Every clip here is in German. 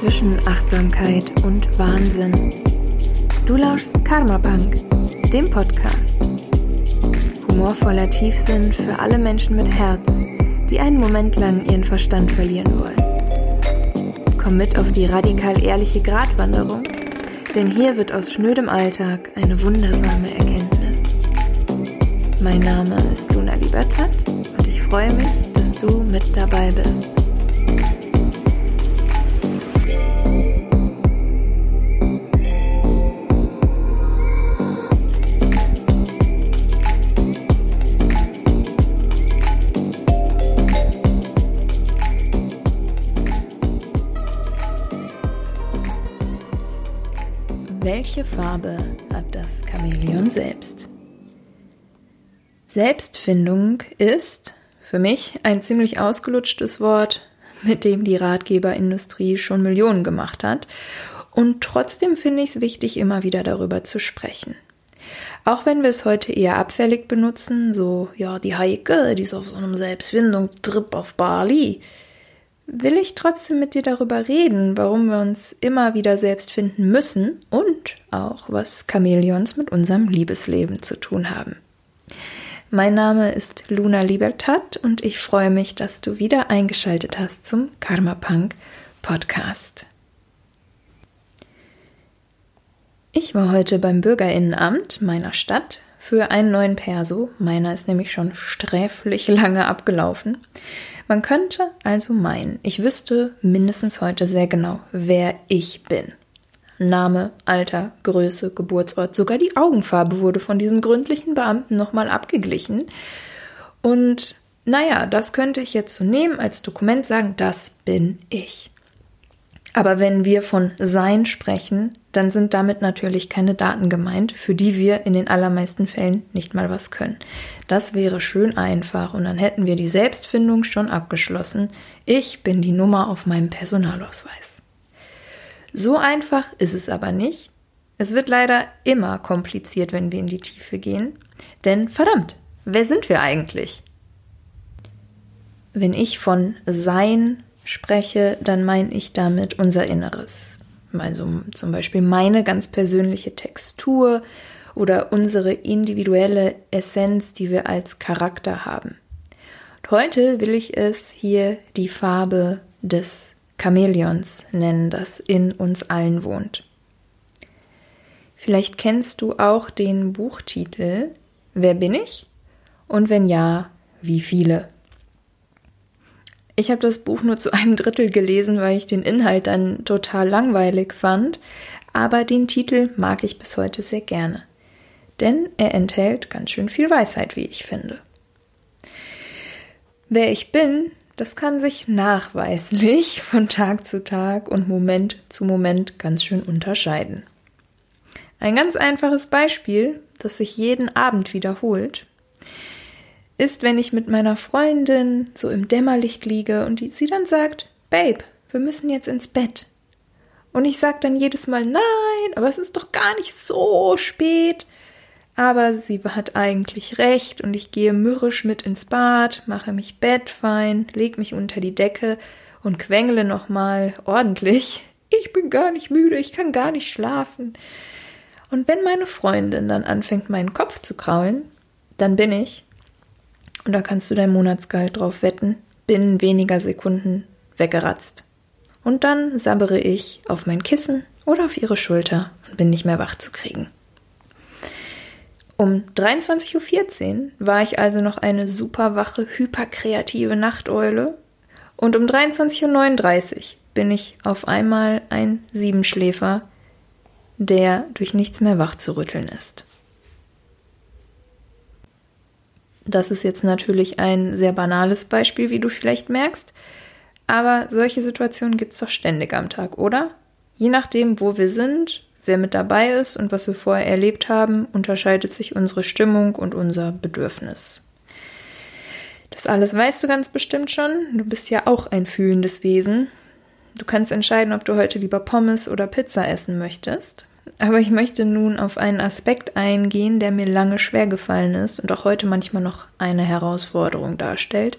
zwischen Achtsamkeit und Wahnsinn. Du lauschst Karma Punk, dem Podcast. Humorvoller Tiefsinn für alle Menschen mit Herz, die einen Moment lang ihren Verstand verlieren wollen. Komm mit auf die radikal ehrliche Gratwanderung, denn hier wird aus schnödem Alltag eine wundersame Erkenntnis. Mein Name ist Luna Libertat und ich freue mich, dass du mit dabei bist. Welche Farbe hat das Chamäleon selbst? Selbstfindung ist für mich ein ziemlich ausgelutschtes Wort, mit dem die Ratgeberindustrie schon Millionen gemacht hat. Und trotzdem finde ich es wichtig, immer wieder darüber zu sprechen. Auch wenn wir es heute eher abfällig benutzen, so, ja, die Heike, die ist auf so einem Selbstfindungstrip auf Bali, will ich trotzdem mit dir darüber reden, warum wir uns immer wieder selbst finden müssen und auch, was Chamäleons mit unserem Liebesleben zu tun haben. Mein Name ist Luna Libertat und ich freue mich, dass du wieder eingeschaltet hast zum Karma Punk Podcast. Ich war heute beim Bürgerinnenamt meiner Stadt für einen neuen Perso. Meiner ist nämlich schon sträflich lange abgelaufen. Man könnte also meinen, ich wüsste mindestens heute sehr genau, wer ich bin. Name, Alter, Größe, Geburtsort, sogar die Augenfarbe wurde von diesem gründlichen Beamten nochmal abgeglichen. Und naja, das könnte ich jetzt so nehmen als Dokument sagen, das bin ich. Aber wenn wir von Sein sprechen, dann sind damit natürlich keine Daten gemeint, für die wir in den allermeisten Fällen nicht mal was können. Das wäre schön einfach und dann hätten wir die Selbstfindung schon abgeschlossen. Ich bin die Nummer auf meinem Personalausweis. So einfach ist es aber nicht. Es wird leider immer kompliziert, wenn wir in die Tiefe gehen. Denn verdammt, wer sind wir eigentlich? Wenn ich von Sein spreche, dann meine ich damit unser Inneres. Also zum Beispiel meine ganz persönliche Textur oder unsere individuelle Essenz, die wir als Charakter haben. Und heute will ich es hier die Farbe des Chamäleons nennen, das in uns allen wohnt. Vielleicht kennst du auch den Buchtitel Wer bin ich? Und wenn ja, wie viele? Ich habe das Buch nur zu einem Drittel gelesen, weil ich den Inhalt dann total langweilig fand, aber den Titel mag ich bis heute sehr gerne. Denn er enthält ganz schön viel Weisheit, wie ich finde. Wer ich bin, das kann sich nachweislich von Tag zu Tag und Moment zu Moment ganz schön unterscheiden. Ein ganz einfaches Beispiel, das sich jeden Abend wiederholt, ist, wenn ich mit meiner Freundin so im Dämmerlicht liege und die, sie dann sagt, Babe, wir müssen jetzt ins Bett. Und ich sage dann jedes Mal, nein, aber es ist doch gar nicht so spät. Aber sie hat eigentlich recht und ich gehe mürrisch mit ins Bad, mache mich bettfein, leg mich unter die Decke und quengle nochmal ordentlich. Ich bin gar nicht müde, ich kann gar nicht schlafen. Und wenn meine Freundin dann anfängt, meinen Kopf zu kraulen, dann bin ich und da kannst du dein Monatsgehalt drauf wetten, binnen weniger Sekunden weggeratzt. Und dann sabbere ich auf mein Kissen oder auf ihre Schulter und bin nicht mehr wach zu kriegen. Um 23.14 Uhr war ich also noch eine super wache, hyperkreative Nachteule und um 23.39 Uhr bin ich auf einmal ein Siebenschläfer, der durch nichts mehr wach zu rütteln ist. Das ist jetzt natürlich ein sehr banales Beispiel, wie du vielleicht merkst. Aber solche Situationen gibt es doch ständig am Tag, oder? Je nachdem, wo wir sind, wer mit dabei ist und was wir vorher erlebt haben, unterscheidet sich unsere Stimmung und unser Bedürfnis. Das alles weißt du ganz bestimmt schon. Du bist ja auch ein fühlendes Wesen. Du kannst entscheiden, ob du heute lieber Pommes oder Pizza essen möchtest. Aber ich möchte nun auf einen Aspekt eingehen, der mir lange schwer gefallen ist und auch heute manchmal noch eine Herausforderung darstellt,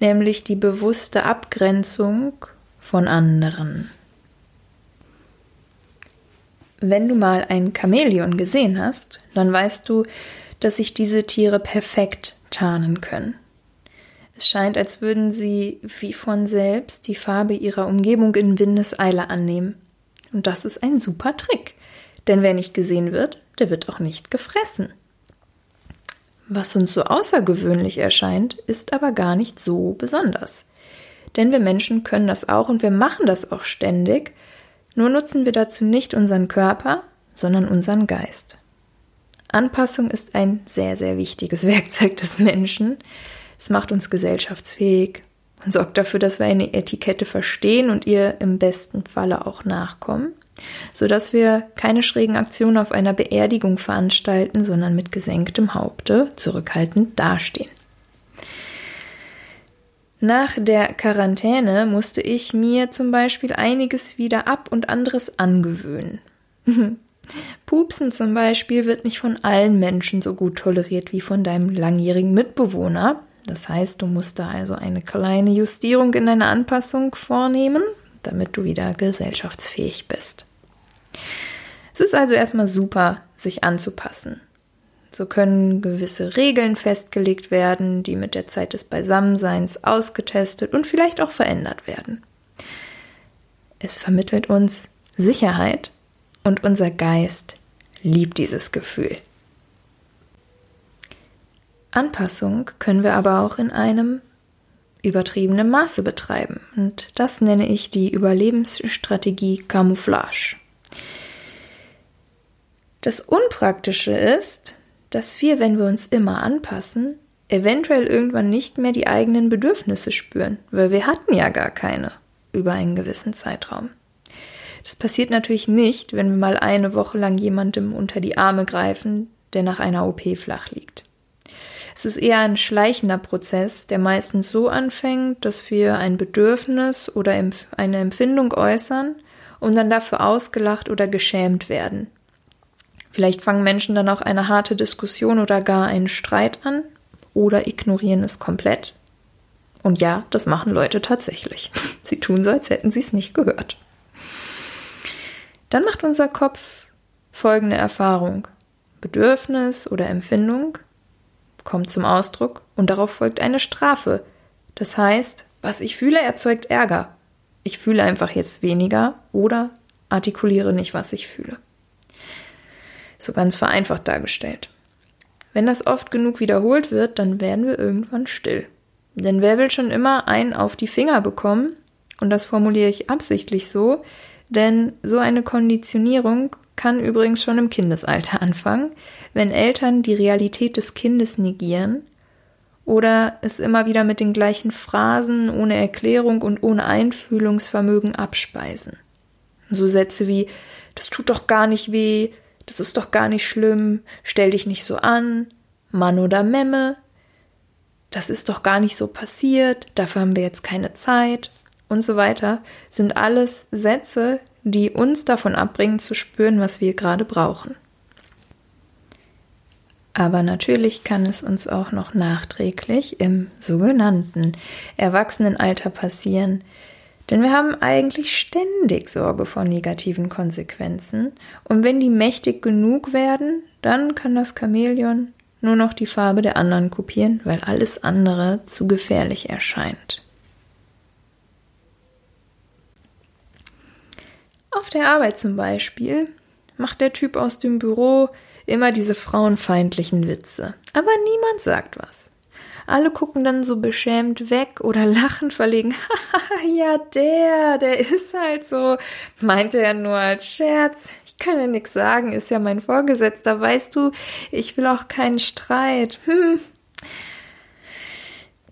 nämlich die bewusste Abgrenzung von anderen. Wenn du mal ein Chamäleon gesehen hast, dann weißt du, dass sich diese Tiere perfekt tarnen können. Es scheint, als würden sie wie von selbst die Farbe ihrer Umgebung in Windeseile annehmen. Und das ist ein super Trick. Denn wer nicht gesehen wird, der wird auch nicht gefressen. Was uns so außergewöhnlich erscheint, ist aber gar nicht so besonders. Denn wir Menschen können das auch und wir machen das auch ständig, nur nutzen wir dazu nicht unseren Körper, sondern unseren Geist. Anpassung ist ein sehr, sehr wichtiges Werkzeug des Menschen, es macht uns gesellschaftsfähig und sorgt dafür, dass wir eine Etikette verstehen und ihr im besten Falle auch nachkommen, sodass wir keine schrägen Aktionen auf einer Beerdigung veranstalten, sondern mit gesenktem Haupte zurückhaltend dastehen. Nach der Quarantäne musste ich mir zum Beispiel einiges wieder ab und anderes angewöhnen. Pupsen zum Beispiel wird nicht von allen Menschen so gut toleriert wie von deinem langjährigen Mitbewohner. Das heißt, du musst da also eine kleine Justierung in deiner Anpassung vornehmen, damit du wieder gesellschaftsfähig bist. Es ist also erstmal super, sich anzupassen. So können gewisse Regeln festgelegt werden, die mit der Zeit des Beisammenseins ausgetestet und vielleicht auch verändert werden. Es vermittelt uns Sicherheit und unser Geist liebt dieses Gefühl. Anpassung können wir aber auch in einem übertriebenen Maße betreiben. Und das nenne ich die Überlebensstrategie Camouflage. Das Unpraktische ist, dass wir, wenn wir uns immer anpassen, eventuell irgendwann nicht mehr die eigenen Bedürfnisse spüren, weil wir hatten ja gar keine über einen gewissen Zeitraum. Das passiert natürlich nicht, wenn wir mal eine Woche lang jemandem unter die Arme greifen, der nach einer OP flach liegt. Es ist eher ein schleichender Prozess, der meistens so anfängt, dass wir ein Bedürfnis oder eine Empfindung äußern und dann dafür ausgelacht oder geschämt werden. Vielleicht fangen Menschen dann auch eine harte Diskussion oder gar einen Streit an oder ignorieren es komplett. Und ja, das machen Leute tatsächlich. Sie tun so, als hätten sie es nicht gehört. Dann macht unser Kopf folgende Erfahrung. Bedürfnis oder Empfindung kommt zum Ausdruck und darauf folgt eine Strafe. Das heißt, was ich fühle, erzeugt Ärger. Ich fühle einfach jetzt weniger oder artikuliere nicht, was ich fühle. So ganz vereinfacht dargestellt. Wenn das oft genug wiederholt wird, dann werden wir irgendwann still. Denn wer will schon immer einen auf die Finger bekommen? Und das formuliere ich absichtlich so, denn so eine Konditionierung kann übrigens schon im Kindesalter anfangen, wenn Eltern die Realität des Kindes negieren oder es immer wieder mit den gleichen Phrasen ohne Erklärung und ohne Einfühlungsvermögen abspeisen. So Sätze wie das tut doch gar nicht weh, das ist doch gar nicht schlimm, stell dich nicht so an, Mann oder Memme, das ist doch gar nicht so passiert, dafür haben wir jetzt keine Zeit und so weiter, sind alles Sätze, die uns davon abbringen zu spüren, was wir gerade brauchen. Aber natürlich kann es uns auch noch nachträglich im sogenannten Erwachsenenalter passieren, denn wir haben eigentlich ständig Sorge vor negativen Konsequenzen und wenn die mächtig genug werden, dann kann das Chamäleon nur noch die Farbe der anderen kopieren, weil alles andere zu gefährlich erscheint. Auf der Arbeit zum Beispiel macht der Typ aus dem Büro immer diese frauenfeindlichen Witze. Aber niemand sagt was. Alle gucken dann so beschämt weg oder lachen verlegen. ja, der, der ist halt so. Meinte er nur als Scherz. Ich kann ja nichts sagen, ist ja mein Vorgesetzter. Weißt du, ich will auch keinen Streit. Hm.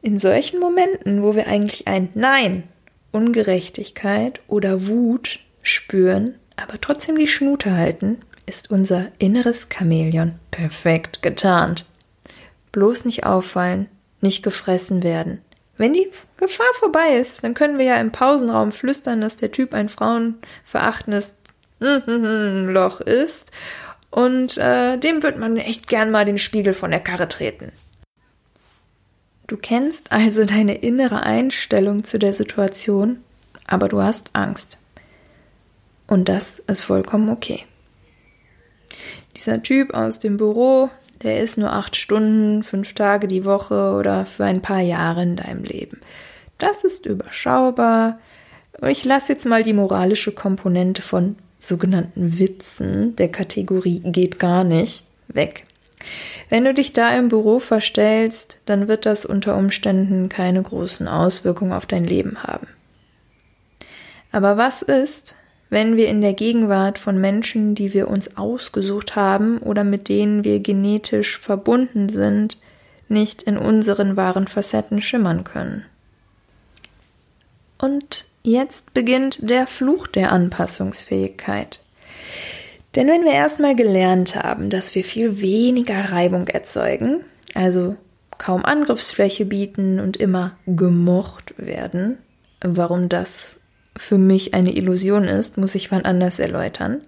In solchen Momenten, wo wir eigentlich ein Nein, Ungerechtigkeit oder Wut spüren, aber trotzdem die Schnute halten, ist unser inneres Chamäleon perfekt getarnt. Bloß nicht auffallen, nicht gefressen werden. Wenn die Gefahr vorbei ist, dann können wir ja im Pausenraum flüstern, dass der Typ ein frauenverachtendes Loch ist und äh, dem wird man echt gern mal den Spiegel von der Karre treten. Du kennst also deine innere Einstellung zu der Situation, aber du hast Angst. Und das ist vollkommen okay. Dieser Typ aus dem Büro, der ist nur acht Stunden, fünf Tage die Woche oder für ein paar Jahre in deinem Leben. Das ist überschaubar. Ich lasse jetzt mal die moralische Komponente von sogenannten Witzen der Kategorie geht gar nicht weg. Wenn du dich da im Büro verstellst, dann wird das unter Umständen keine großen Auswirkungen auf dein Leben haben. Aber was ist, wenn wir in der Gegenwart von Menschen, die wir uns ausgesucht haben oder mit denen wir genetisch verbunden sind, nicht in unseren wahren Facetten schimmern können? Und jetzt beginnt der Fluch der Anpassungsfähigkeit. Denn wenn wir erstmal gelernt haben, dass wir viel weniger Reibung erzeugen, also kaum Angriffsfläche bieten und immer gemocht werden, warum das für mich eine Illusion ist, muss ich wann anders erläutern.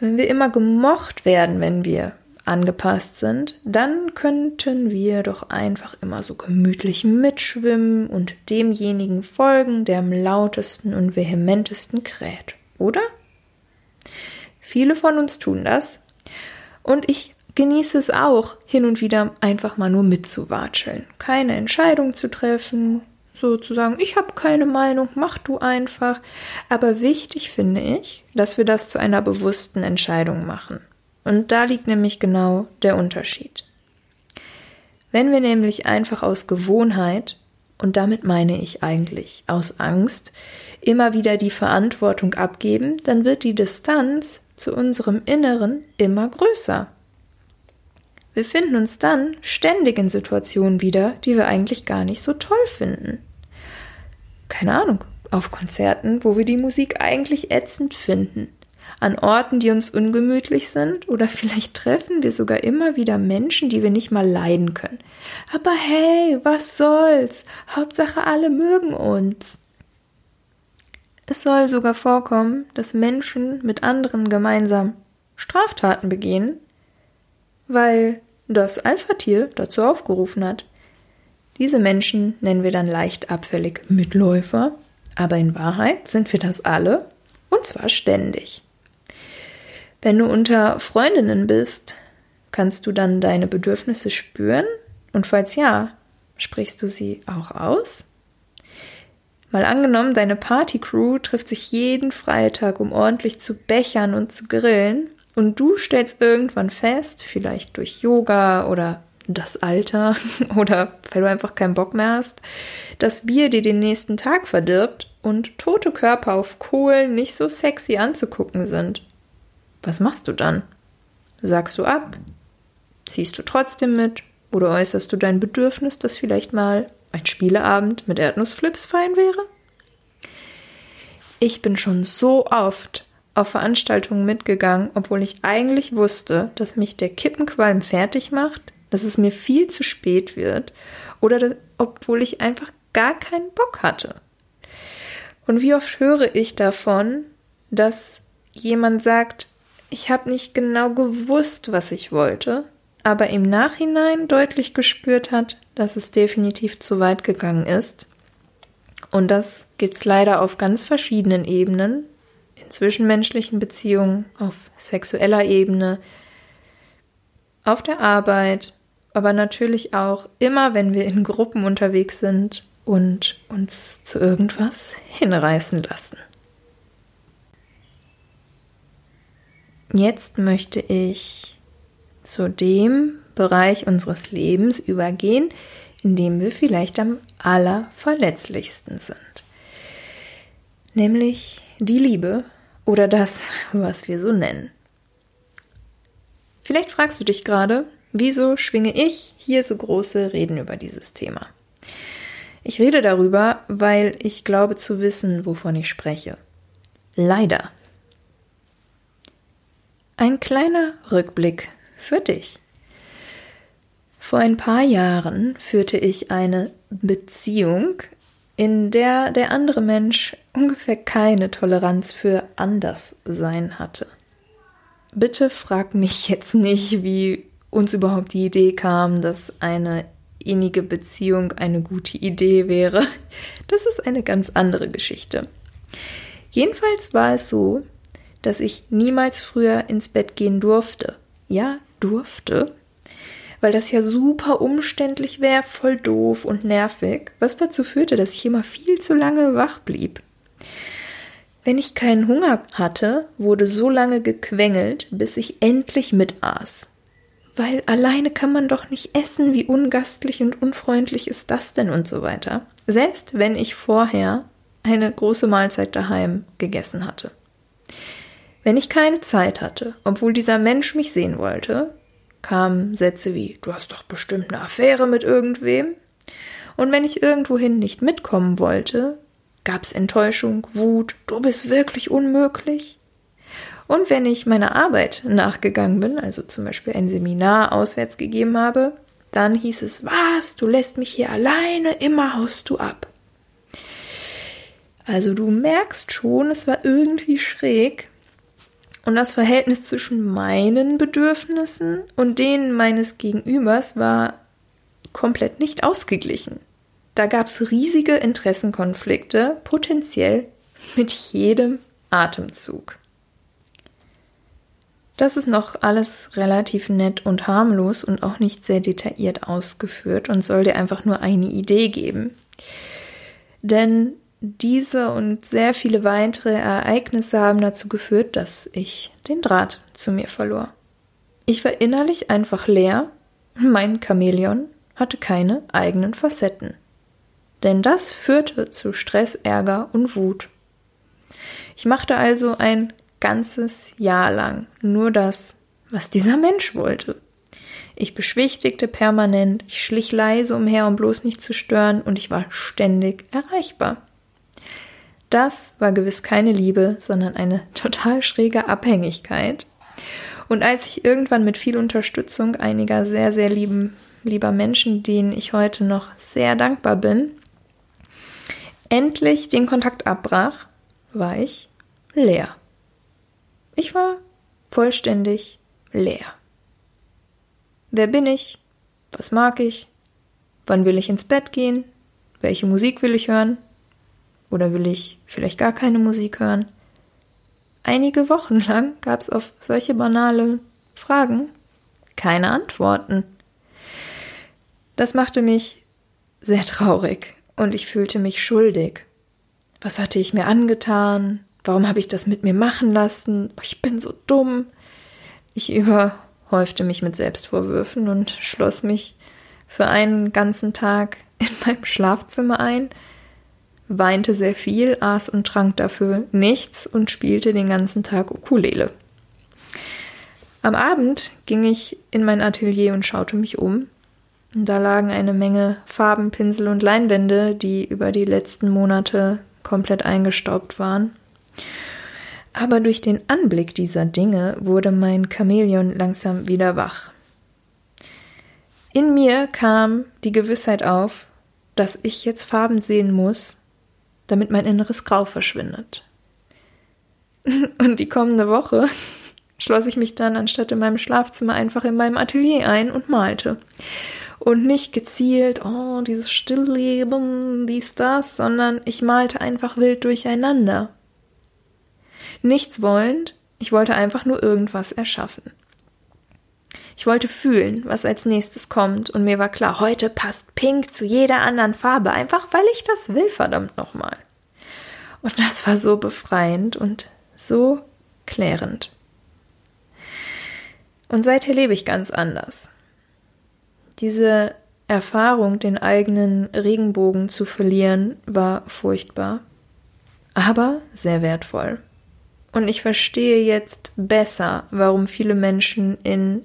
Wenn wir immer gemocht werden, wenn wir angepasst sind, dann könnten wir doch einfach immer so gemütlich mitschwimmen und demjenigen folgen, der am lautesten und vehementesten kräht, oder? Viele von uns tun das und ich genieße es auch, hin und wieder einfach mal nur mitzuwatscheln, keine Entscheidung zu treffen, sozusagen, ich habe keine Meinung, mach du einfach. Aber wichtig finde ich, dass wir das zu einer bewussten Entscheidung machen. Und da liegt nämlich genau der Unterschied. Wenn wir nämlich einfach aus Gewohnheit, und damit meine ich eigentlich aus Angst, immer wieder die Verantwortung abgeben, dann wird die Distanz zu unserem Inneren immer größer. Wir finden uns dann ständig in Situationen wieder, die wir eigentlich gar nicht so toll finden. Keine Ahnung, auf Konzerten, wo wir die Musik eigentlich ätzend finden an Orten, die uns ungemütlich sind oder vielleicht treffen wir sogar immer wieder Menschen, die wir nicht mal leiden können. Aber hey, was soll's? Hauptsache alle mögen uns. Es soll sogar vorkommen, dass Menschen mit anderen gemeinsam Straftaten begehen, weil das Alpha-Tier dazu aufgerufen hat. Diese Menschen nennen wir dann leicht abfällig Mitläufer, aber in Wahrheit sind wir das alle, und zwar ständig. Wenn du unter Freundinnen bist, kannst du dann deine Bedürfnisse spüren? Und falls ja, sprichst du sie auch aus? Mal angenommen, deine Partycrew trifft sich jeden Freitag, um ordentlich zu bechern und zu grillen, und du stellst irgendwann fest, vielleicht durch Yoga oder das Alter oder weil du einfach keinen Bock mehr hast, dass Bier dir den nächsten Tag verdirbt und tote Körper auf Kohlen nicht so sexy anzugucken sind. Was machst du dann? Sagst du ab? Ziehst du trotzdem mit? Oder äußerst du dein Bedürfnis, dass vielleicht mal ein Spieleabend mit Erdnussflips fein wäre? Ich bin schon so oft auf Veranstaltungen mitgegangen, obwohl ich eigentlich wusste, dass mich der Kippenqualm fertig macht, dass es mir viel zu spät wird oder dass, obwohl ich einfach gar keinen Bock hatte. Und wie oft höre ich davon, dass jemand sagt, ich habe nicht genau gewusst, was ich wollte, aber im Nachhinein deutlich gespürt hat, dass es definitiv zu weit gegangen ist. Und das gibt's leider auf ganz verschiedenen Ebenen, zwischenmenschlichen Beziehungen, auf sexueller Ebene, auf der Arbeit, aber natürlich auch immer, wenn wir in Gruppen unterwegs sind und uns zu irgendwas hinreißen lassen. Jetzt möchte ich zu dem Bereich unseres Lebens übergehen, in dem wir vielleicht am allerverletzlichsten sind. Nämlich die Liebe oder das, was wir so nennen. Vielleicht fragst du dich gerade, wieso schwinge ich hier so große Reden über dieses Thema? Ich rede darüber, weil ich glaube zu wissen, wovon ich spreche. Leider ein kleiner Rückblick für dich. Vor ein paar Jahren führte ich eine Beziehung, in der der andere Mensch ungefähr keine Toleranz für Anderssein hatte. Bitte frag mich jetzt nicht, wie uns überhaupt die Idee kam, dass eine innige Beziehung eine gute Idee wäre. Das ist eine ganz andere Geschichte. Jedenfalls war es so, dass ich niemals früher ins Bett gehen durfte, Ja, durfte. Weil das ja super umständlich wäre, voll doof und nervig, was dazu führte, dass ich immer viel zu lange wach blieb. Wenn ich keinen Hunger hatte, wurde so lange gequengelt, bis ich endlich mitaß. Weil alleine kann man doch nicht essen, wie ungastlich und unfreundlich ist das denn und so weiter. Selbst wenn ich vorher eine große Mahlzeit daheim gegessen hatte. Wenn ich keine Zeit hatte, obwohl dieser Mensch mich sehen wollte, kamen Sätze wie Du hast doch bestimmt eine Affäre mit irgendwem. Und wenn ich irgendwohin nicht mitkommen wollte, gab's Enttäuschung, Wut, du bist wirklich unmöglich. Und wenn ich meiner Arbeit nachgegangen bin, also zum Beispiel ein Seminar auswärts gegeben habe, dann hieß es, was, du lässt mich hier alleine, immer haust du ab. Also du merkst schon, es war irgendwie schräg. Und das Verhältnis zwischen meinen Bedürfnissen und denen meines Gegenübers war komplett nicht ausgeglichen. Da gab es riesige Interessenkonflikte, potenziell mit jedem Atemzug. Das ist noch alles relativ nett und harmlos und auch nicht sehr detailliert ausgeführt und soll dir einfach nur eine Idee geben. Denn diese und sehr viele weitere Ereignisse haben dazu geführt, dass ich den Draht zu mir verlor. Ich war innerlich einfach leer, mein Chamäleon hatte keine eigenen Facetten denn das führte zu Stress, Ärger und Wut. Ich machte also ein ganzes Jahr lang nur das, was dieser Mensch wollte. Ich beschwichtigte permanent, ich schlich leise umher, um bloß nicht zu stören, und ich war ständig erreichbar. Das war gewiss keine Liebe, sondern eine total schräge Abhängigkeit. Und als ich irgendwann mit viel Unterstützung einiger sehr, sehr lieben, lieber Menschen, denen ich heute noch sehr dankbar bin, endlich den Kontakt abbrach, war ich leer. Ich war vollständig leer. Wer bin ich? Was mag ich? Wann will ich ins Bett gehen? Welche Musik will ich hören? Oder will ich vielleicht gar keine Musik hören? Einige Wochen lang gab es auf solche banale Fragen keine Antworten. Das machte mich sehr traurig und ich fühlte mich schuldig. Was hatte ich mir angetan? Warum habe ich das mit mir machen lassen? Ich bin so dumm. Ich überhäufte mich mit Selbstvorwürfen und schloss mich für einen ganzen Tag in meinem Schlafzimmer ein, weinte sehr viel, aß und trank dafür nichts und spielte den ganzen Tag Ukulele. Am Abend ging ich in mein Atelier und schaute mich um da lagen eine Menge Farben, Pinsel und Leinwände, die über die letzten Monate komplett eingestaubt waren. Aber durch den Anblick dieser Dinge wurde mein Chamäleon langsam wieder wach. In mir kam die Gewissheit auf, dass ich jetzt Farben sehen muss, damit mein inneres Grau verschwindet. Und die kommende Woche schloss ich mich dann anstatt in meinem Schlafzimmer einfach in meinem Atelier ein und malte und nicht gezielt, oh, dieses Stillleben, dies, das, sondern ich malte einfach wild durcheinander. Nichts wollend, ich wollte einfach nur irgendwas erschaffen. Ich wollte fühlen, was als nächstes kommt, und mir war klar, heute passt Pink zu jeder anderen Farbe, einfach weil ich das will, verdammt nochmal. Und das war so befreiend und so klärend. Und seither lebe ich ganz anders. Diese Erfahrung, den eigenen Regenbogen zu verlieren, war furchtbar, aber sehr wertvoll. Und ich verstehe jetzt besser, warum viele Menschen in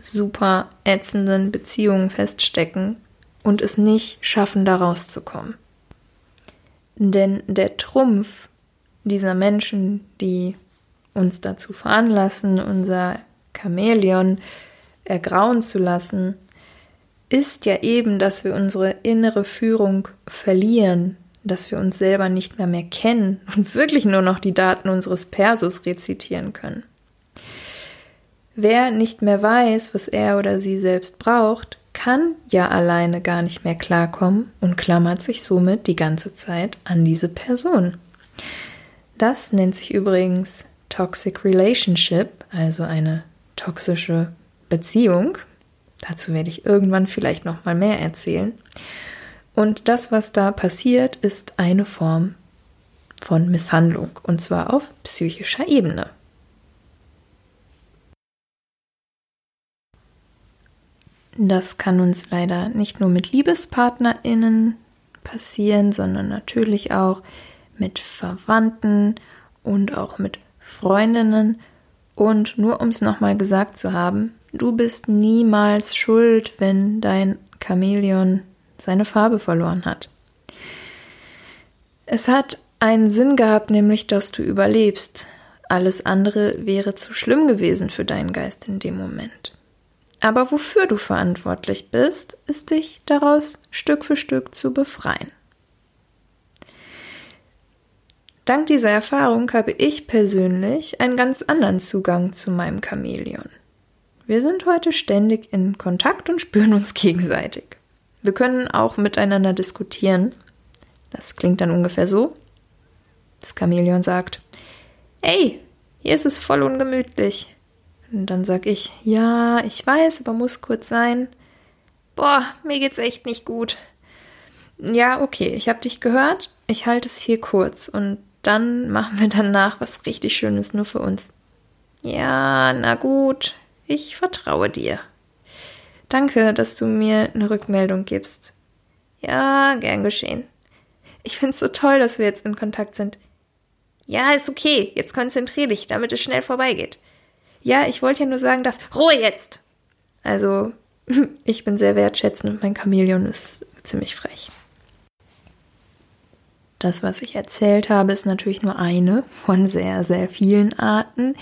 super ätzenden Beziehungen feststecken und es nicht schaffen, da rauszukommen. Denn der Trumpf dieser Menschen, die uns dazu veranlassen, unser Chamäleon ergrauen zu lassen, ist ja eben, dass wir unsere innere Führung verlieren, dass wir uns selber nicht mehr mehr kennen und wirklich nur noch die Daten unseres Persus rezitieren können. Wer nicht mehr weiß, was er oder sie selbst braucht, kann ja alleine gar nicht mehr klarkommen und klammert sich somit die ganze Zeit an diese Person. Das nennt sich übrigens Toxic Relationship, also eine toxische Beziehung. Dazu werde ich irgendwann vielleicht noch mal mehr erzählen. Und das, was da passiert, ist eine Form von Misshandlung und zwar auf psychischer Ebene. Das kann uns leider nicht nur mit Liebespartnerinnen passieren, sondern natürlich auch mit Verwandten und auch mit Freundinnen. Und nur um es nochmal gesagt zu haben, du bist niemals schuld, wenn dein Chamäleon seine Farbe verloren hat. Es hat einen Sinn gehabt, nämlich dass du überlebst. Alles andere wäre zu schlimm gewesen für deinen Geist in dem Moment. Aber wofür du verantwortlich bist, ist dich daraus Stück für Stück zu befreien. Dank dieser Erfahrung habe ich persönlich einen ganz anderen Zugang zu meinem Chamäleon. Wir sind heute ständig in Kontakt und spüren uns gegenseitig. Wir können auch miteinander diskutieren. Das klingt dann ungefähr so. Das Chamäleon sagt, Ey, hier ist es voll ungemütlich. Und dann sag ich, ja, ich weiß, aber muss kurz sein. Boah, mir geht's echt nicht gut. Ja, okay, ich hab dich gehört. Ich halte es hier kurz und dann machen wir danach was richtig Schönes nur für uns. Ja, na gut, ich vertraue dir. Danke, dass du mir eine Rückmeldung gibst. Ja, gern geschehen. Ich find's so toll, dass wir jetzt in Kontakt sind. Ja, ist okay. Jetzt konzentrier dich, damit es schnell vorbeigeht. Ja, ich wollte ja nur sagen, dass Ruhe jetzt. Also, ich bin sehr wertschätzend und mein Chamäleon ist ziemlich frech. Das, was ich erzählt habe, ist natürlich nur eine von sehr, sehr vielen Arten,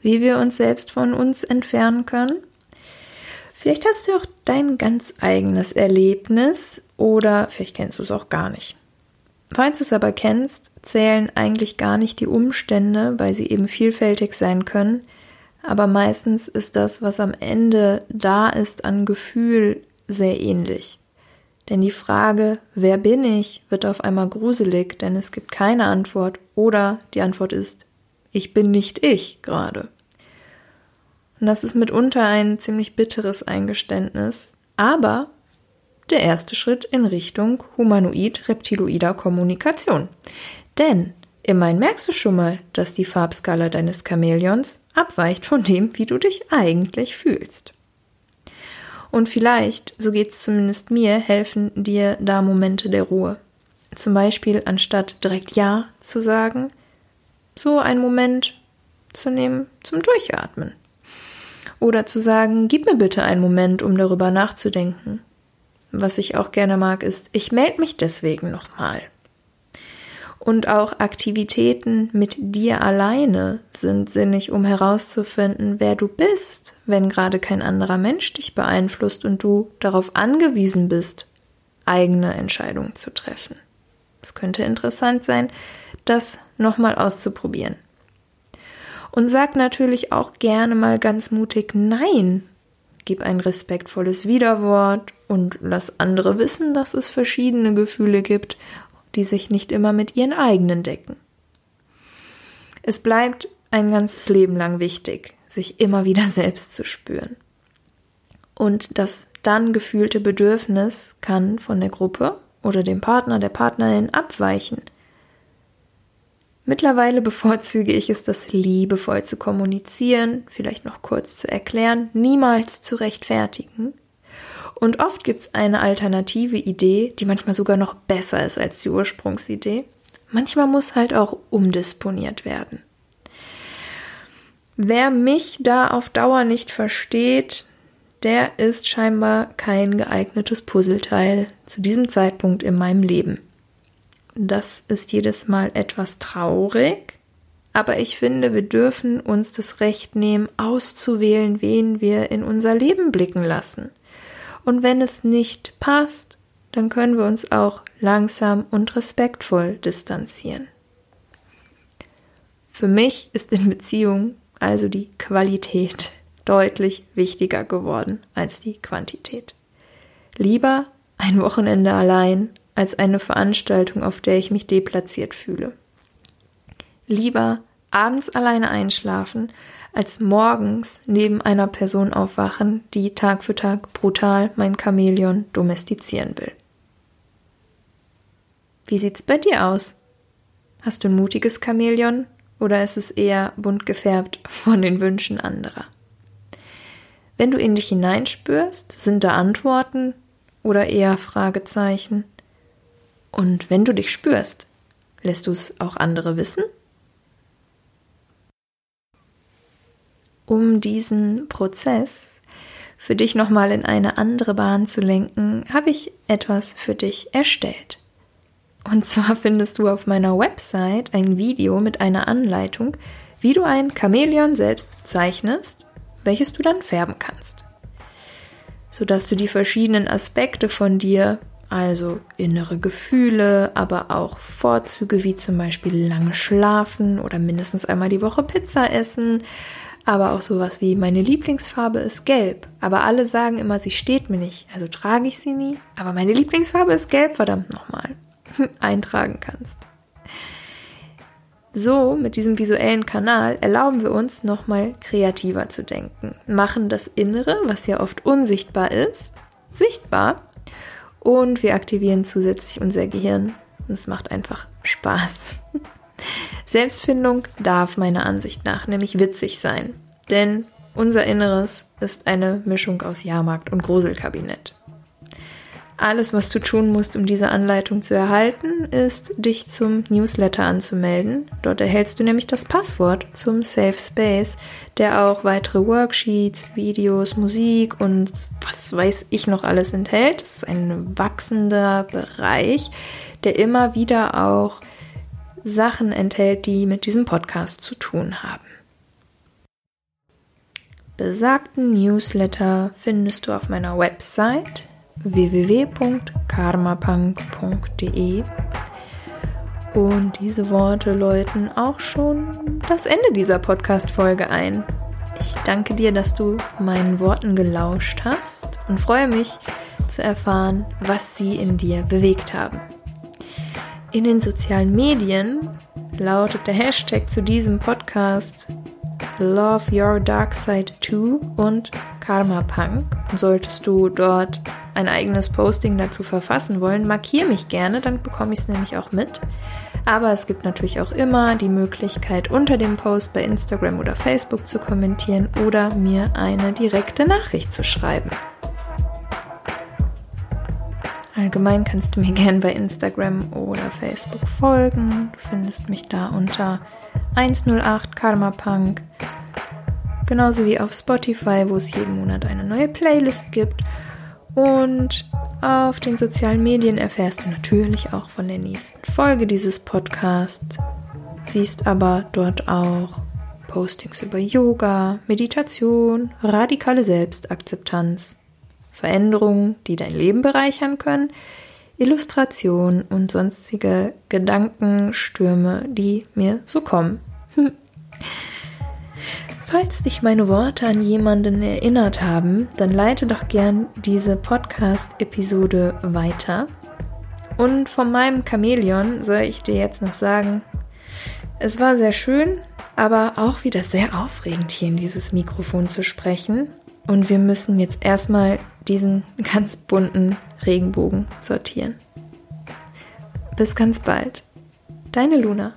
wie wir uns selbst von uns entfernen können. Vielleicht hast du auch dein ganz eigenes Erlebnis oder vielleicht kennst du es auch gar nicht. Falls du es aber kennst, zählen eigentlich gar nicht die Umstände, weil sie eben vielfältig sein können, aber meistens ist das, was am Ende da ist an Gefühl, sehr ähnlich. Denn die Frage, wer bin ich, wird auf einmal gruselig, denn es gibt keine Antwort oder die Antwort ist, ich bin nicht ich gerade. Und das ist mitunter ein ziemlich bitteres Eingeständnis, aber der erste Schritt in Richtung humanoid-reptiloider Kommunikation. Denn immerhin merkst du schon mal, dass die Farbskala deines Chamäleons abweicht von dem, wie du dich eigentlich fühlst. Und vielleicht, so geht's zumindest mir, helfen dir da Momente der Ruhe. Zum Beispiel anstatt direkt Ja zu sagen, so einen Moment zu nehmen zum Durchatmen. Oder zu sagen, gib mir bitte einen Moment, um darüber nachzudenken. Was ich auch gerne mag, ist, ich melde mich deswegen nochmal. Und auch Aktivitäten mit dir alleine sind sinnig, um herauszufinden, wer du bist, wenn gerade kein anderer Mensch dich beeinflusst und du darauf angewiesen bist, eigene Entscheidungen zu treffen. Es könnte interessant sein, das nochmal auszuprobieren. Und sag natürlich auch gerne mal ganz mutig Nein. Gib ein respektvolles Widerwort und lass andere wissen, dass es verschiedene Gefühle gibt, die sich nicht immer mit ihren eigenen decken. Es bleibt ein ganzes Leben lang wichtig, sich immer wieder selbst zu spüren. Und das dann gefühlte Bedürfnis kann von der Gruppe oder dem Partner, der Partnerin abweichen – Mittlerweile bevorzuge ich es, das liebevoll zu kommunizieren, vielleicht noch kurz zu erklären, niemals zu rechtfertigen. Und oft gibt es eine alternative Idee, die manchmal sogar noch besser ist als die Ursprungsidee. Manchmal muss halt auch umdisponiert werden. Wer mich da auf Dauer nicht versteht, der ist scheinbar kein geeignetes Puzzleteil zu diesem Zeitpunkt in meinem Leben. Das ist jedes Mal etwas traurig, aber ich finde, wir dürfen uns das Recht nehmen, auszuwählen, wen wir in unser Leben blicken lassen. Und wenn es nicht passt, dann können wir uns auch langsam und respektvoll distanzieren. Für mich ist in Beziehung also die Qualität deutlich wichtiger geworden als die Quantität. Lieber ein Wochenende allein als eine Veranstaltung, auf der ich mich deplatziert fühle. Lieber abends alleine einschlafen, als morgens neben einer Person aufwachen, die Tag für Tag brutal mein Chamäleon domestizieren will. Wie sieht's bei dir aus? Hast du ein mutiges Chamäleon oder ist es eher bunt gefärbt von den Wünschen anderer? Wenn du in dich hineinspürst, sind da Antworten oder eher Fragezeichen? Und wenn du dich spürst, lässt du es auch andere wissen? Um diesen Prozess für dich nochmal in eine andere Bahn zu lenken, habe ich etwas für dich erstellt. Und zwar findest du auf meiner Website ein Video mit einer Anleitung, wie du ein Chamäleon selbst zeichnest, welches du dann färben kannst. Sodass du die verschiedenen Aspekte von dir also innere Gefühle, aber auch Vorzüge wie zum Beispiel lange schlafen oder mindestens einmal die Woche Pizza essen, aber auch sowas wie meine Lieblingsfarbe ist gelb, aber alle sagen immer, sie steht mir nicht, also trage ich sie nie, aber meine Lieblingsfarbe ist gelb, verdammt nochmal, eintragen kannst. So, mit diesem visuellen Kanal erlauben wir uns nochmal kreativer zu denken, machen das Innere, was ja oft unsichtbar ist, sichtbar und wir aktivieren zusätzlich unser Gehirn. Es macht einfach Spaß. Selbstfindung darf meiner Ansicht nach nämlich witzig sein, denn unser Inneres ist eine Mischung aus Jahrmarkt und Gruselkabinett. Alles, was du tun musst, um diese Anleitung zu erhalten, ist, dich zum Newsletter anzumelden. Dort erhältst du nämlich das Passwort zum Safe Space, der auch weitere Worksheets, Videos, Musik und was weiß ich noch alles enthält. Es ist ein wachsender Bereich, der immer wieder auch Sachen enthält, die mit diesem Podcast zu tun haben. Besagten Newsletter findest du auf meiner Website www.karmapunk.de. Und diese Worte läuten auch schon das Ende dieser Podcast-Folge ein. Ich danke dir, dass du meinen Worten gelauscht hast und freue mich zu erfahren, was sie in dir bewegt haben. In den sozialen Medien lautet der Hashtag zu diesem Podcast Love Your Dark Side 2 und Karma Punk. Solltest du dort ein eigenes Posting dazu verfassen wollen, markiere mich gerne, dann bekomme ich es nämlich auch mit. Aber es gibt natürlich auch immer die Möglichkeit, unter dem Post bei Instagram oder Facebook zu kommentieren oder mir eine direkte Nachricht zu schreiben. Allgemein kannst du mir gerne bei Instagram oder Facebook folgen. Du findest mich da unter 108 Karma Punk. Genauso wie auf Spotify, wo es jeden Monat eine neue Playlist gibt. Und auf den sozialen Medien erfährst du natürlich auch von der nächsten Folge dieses Podcasts. Siehst aber dort auch Postings über Yoga, Meditation, radikale Selbstakzeptanz, Veränderungen, die dein Leben bereichern können, Illustrationen und sonstige Gedankenstürme, die mir so kommen. Falls dich meine Worte an jemanden erinnert haben, dann leite doch gern diese Podcast-Episode weiter. Und von meinem Chamäleon soll ich dir jetzt noch sagen, es war sehr schön, aber auch wieder sehr aufregend, hier in dieses Mikrofon zu sprechen. Und wir müssen jetzt erstmal diesen ganz bunten Regenbogen sortieren. Bis ganz bald. Deine Luna.